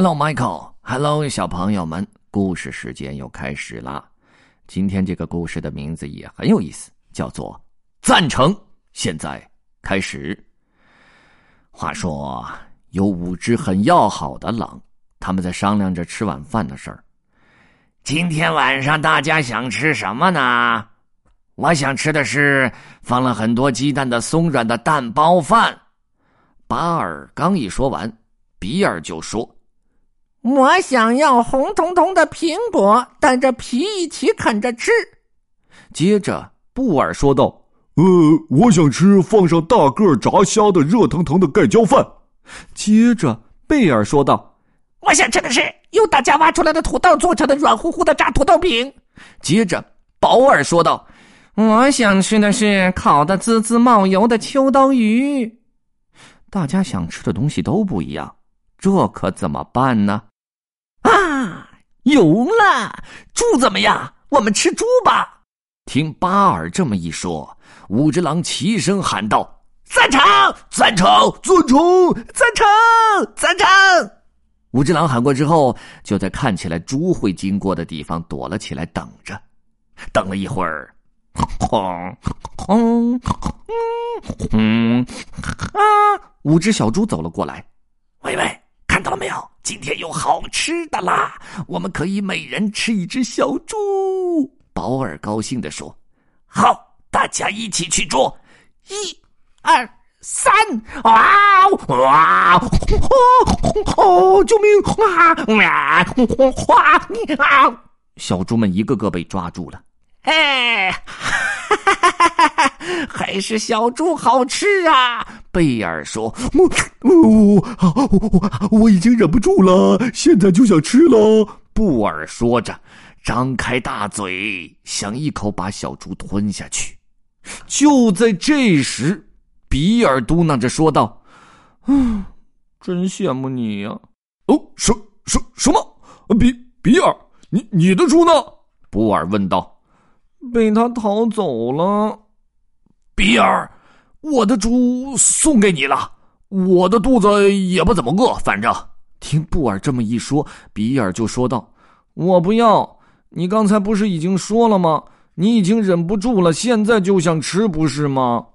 Hello, Michael. Hello，小朋友们，故事时间又开始了。今天这个故事的名字也很有意思，叫做“赞成”。现在开始。话说，有五只很要好的狼，他们在商量着吃晚饭的事儿。今天晚上大家想吃什么呢？我想吃的是放了很多鸡蛋的松软的蛋包饭。巴尔刚一说完，比尔就说：“我想要红彤彤的苹果，带着皮一起啃着吃。”接着，布尔说道：“呃，我想吃放上大个炸虾的热腾腾的盖浇饭。”接着，贝尔说道：“我想吃的是用大家挖出来的土豆做成的软乎乎的炸土豆饼。”接着，保尔说道：“我想吃的是烤的滋滋冒油的秋刀鱼。”大家想吃的东西都不一样，这可怎么办呢？有了！猪怎么样？我们吃猪吧！听巴尔这么一说，五只狼齐声喊道：“赞成！赞成！赞成！赞成！赞成！”五只狼喊过之后，就在看起来猪会经过的地方躲了起来，等着。等了一会儿。轰轰嗯啊！五只小猪走了过来。喂喂，看到了没有？今天有好吃的啦！我们可以每人吃一只小猪。保尔高兴地说：“好，大家一起去捉！一、二、三！哇哇！哦，救命！啊哇！哇！啊！小猪们一个个被抓住了。哎，哈哈哈哈哈！还是小猪好吃啊！贝尔说：“我我我我已经忍不住了，现在就想吃了。”布尔说着，张开大嘴，想一口把小猪吞下去。就在这时，比尔嘟囔着说道：“嗯，真羡慕你呀！”哦，什什什么？比比尔，你你的猪呢？布尔问道。被他逃走了，比尔，我的猪送给你了。我的肚子也不怎么饿，反正听布尔这么一说，比尔就说道：“我不要。你刚才不是已经说了吗？你已经忍不住了，现在就想吃，不是吗？”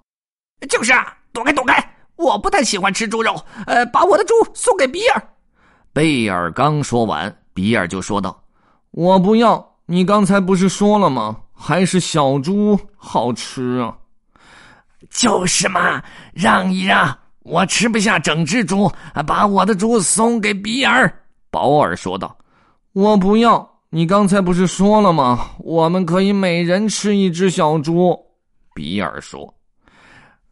就是啊，躲开，躲开！我不太喜欢吃猪肉。呃，把我的猪送给比尔。贝尔刚说完，比尔就说道：“我不要。你刚才不是说了吗？”还是小猪好吃啊！就是嘛，让一让，我吃不下整只猪，把我的猪送给比尔。保尔说道：“我不要。你刚才不是说了吗？我们可以每人吃一只小猪。”比尔说：“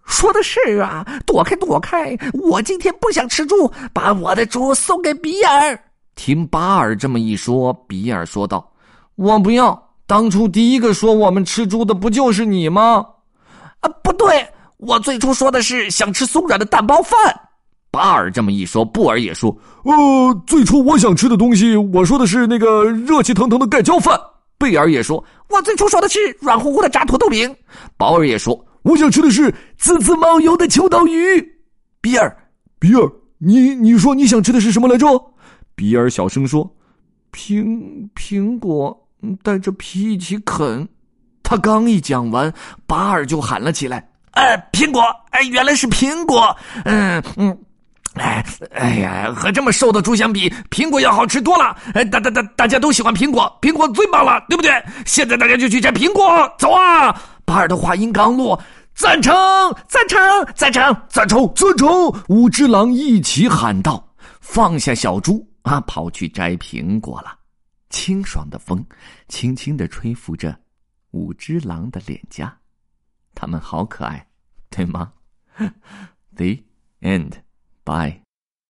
说的是啊，躲开，躲开！我今天不想吃猪，把我的猪送给比尔。”听巴尔这么一说，比尔说道：“我不要。”当初第一个说我们吃猪的不就是你吗？啊，不对，我最初说的是想吃松软的蛋包饭。巴尔这么一说，布尔也说：“呃，最初我想吃的东西，我说的是那个热气腾腾的盖浇饭。”贝尔也说：“我最初说的是软乎乎的炸土豆饼。”保尔也说：“我想吃的是滋滋冒油的秋刀鱼。”比尔，比尔，你你说你想吃的是什么来着？比尔小声说：“苹苹果。”带着皮一起啃，他刚一讲完，巴尔就喊了起来：“呃，苹果！哎，原来是苹果！嗯嗯，哎哎呀，和这么瘦的猪相比，苹果要好吃多了。哎，大大大，大家都喜欢苹果，苹果最棒了，对不对？现在大家就去摘苹果，走啊！”巴尔的话音刚落，赞成，赞成，赞成，赞成，赞成！五只狼一起喊道：“放下小猪啊，跑去摘苹果了。”清爽的风，轻轻的吹拂着五只狼的脸颊，它们好可爱，对吗？The end. Bye.